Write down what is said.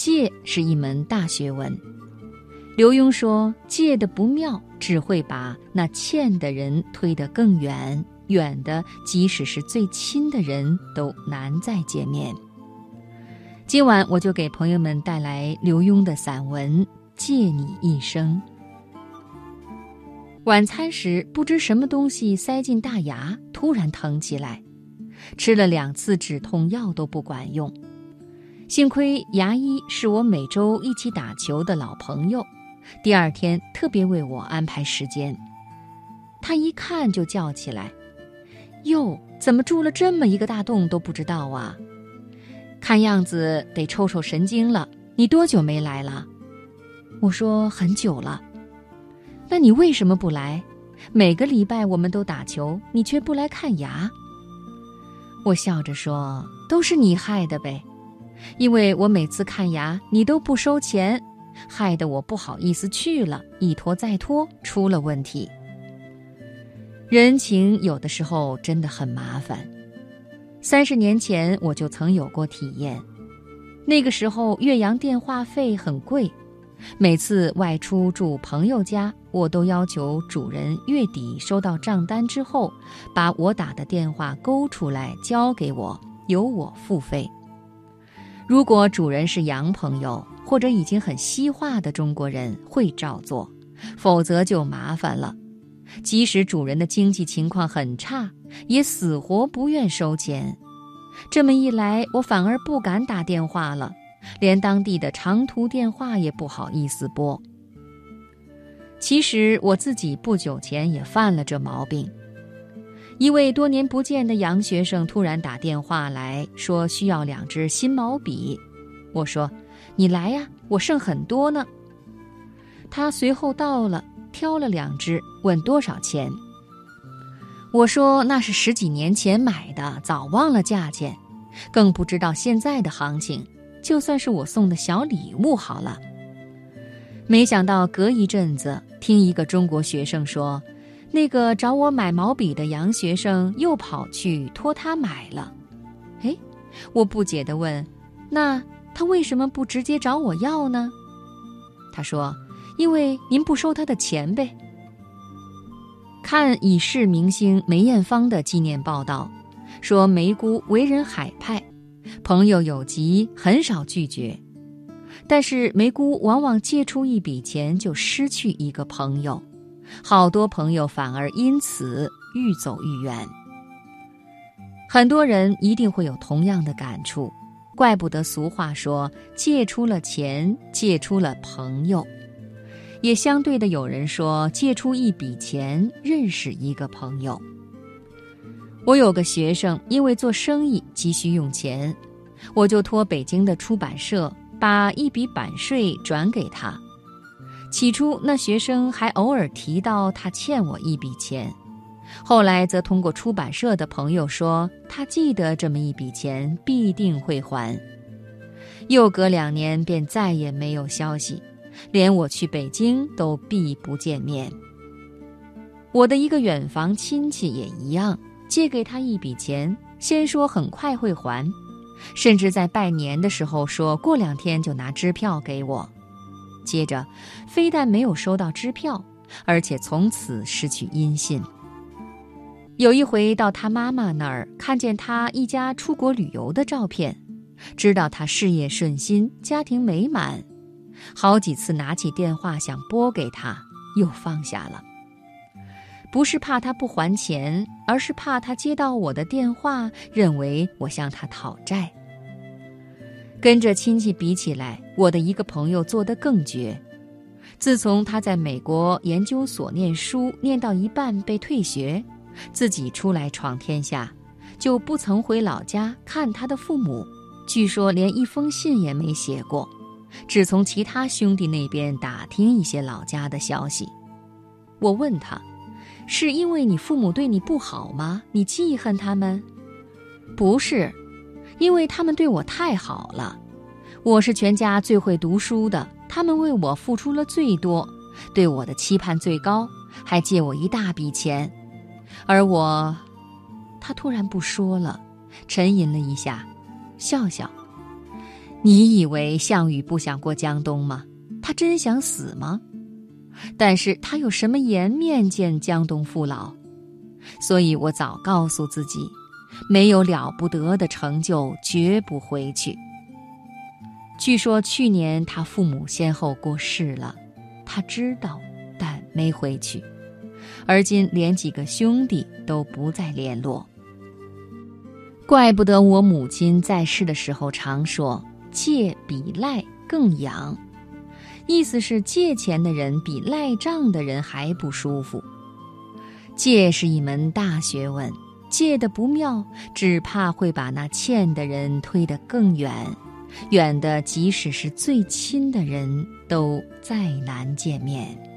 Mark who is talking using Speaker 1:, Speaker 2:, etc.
Speaker 1: 戒是一门大学问。刘墉说：“戒的不妙，只会把那欠的人推得更远，远的即使是最亲的人都难再见面。”今晚我就给朋友们带来刘墉的散文《借你一生》。晚餐时，不知什么东西塞进大牙，突然疼起来，吃了两次止痛药都不管用。幸亏牙医是我每周一起打球的老朋友，第二天特别为我安排时间。他一看就叫起来：“哟，怎么住了这么一个大洞都不知道啊？看样子得抽抽神经了。你多久没来了？”我说：“很久了。”那你为什么不来？每个礼拜我们都打球，你却不来看牙。我笑着说：“都是你害的呗，因为我每次看牙你都不收钱，害得我不好意思去了，一拖再拖，出了问题。人情有的时候真的很麻烦。三十年前我就曾有过体验，那个时候岳阳电话费很贵。”每次外出住朋友家，我都要求主人月底收到账单之后，把我打的电话勾出来交给我，由我付费。如果主人是洋朋友或者已经很西化的中国人，会照做；否则就麻烦了。即使主人的经济情况很差，也死活不愿收钱。这么一来，我反而不敢打电话了。连当地的长途电话也不好意思拨。其实我自己不久前也犯了这毛病。一位多年不见的洋学生突然打电话来说需要两支新毛笔，我说：“你来呀，我剩很多呢。”他随后到了，挑了两支，问多少钱。我说：“那是十几年前买的，早忘了价钱，更不知道现在的行情。”就算是我送的小礼物好了。没想到隔一阵子，听一个中国学生说，那个找我买毛笔的洋学生又跑去托他买了。哎，我不解地问：“那他为什么不直接找我要呢？”他说：“因为您不收他的钱呗。”看已逝明星梅艳芳的纪念报道，说梅姑为人海派。朋友有急，很少拒绝，但是梅姑往往借出一笔钱就失去一个朋友，好多朋友反而因此愈走愈远。很多人一定会有同样的感触，怪不得俗话说“借出了钱，借出了朋友”，也相对的有人说“借出一笔钱，认识一个朋友”。我有个学生，因为做生意急需用钱，我就托北京的出版社把一笔版税转给他。起初，那学生还偶尔提到他欠我一笔钱，后来则通过出版社的朋友说他记得这么一笔钱，必定会还。又隔两年，便再也没有消息，连我去北京都避不见面。我的一个远房亲戚也一样。借给他一笔钱，先说很快会还，甚至在拜年的时候说过两天就拿支票给我。接着，非但没有收到支票，而且从此失去音信。有一回到他妈妈那儿，看见他一家出国旅游的照片，知道他事业顺心，家庭美满，好几次拿起电话想拨给他，又放下了。不是怕他不还钱，而是怕他接到我的电话，认为我向他讨债。跟着亲戚比起来，我的一个朋友做得更绝。自从他在美国研究所念书，念到一半被退学，自己出来闯天下，就不曾回老家看他的父母，据说连一封信也没写过，只从其他兄弟那边打听一些老家的消息。我问他。是因为你父母对你不好吗？你记恨他们？不是，因为他们对我太好了。我是全家最会读书的，他们为我付出了最多，对我的期盼最高，还借我一大笔钱。而我，他突然不说了，沉吟了一下，笑笑。你以为项羽不想过江东吗？他真想死吗？但是他有什么颜面见江东父老？所以我早告诉自己，没有了不得的成就，绝不回去。据说去年他父母先后过世了，他知道，但没回去。而今连几个兄弟都不再联络。怪不得我母亲在世的时候常说：“借比赖更痒。”意思是借钱的人比赖账的人还不舒服。借是一门大学问，借的不妙，只怕会把那欠的人推得更远，远的即使是最亲的人都再难见面。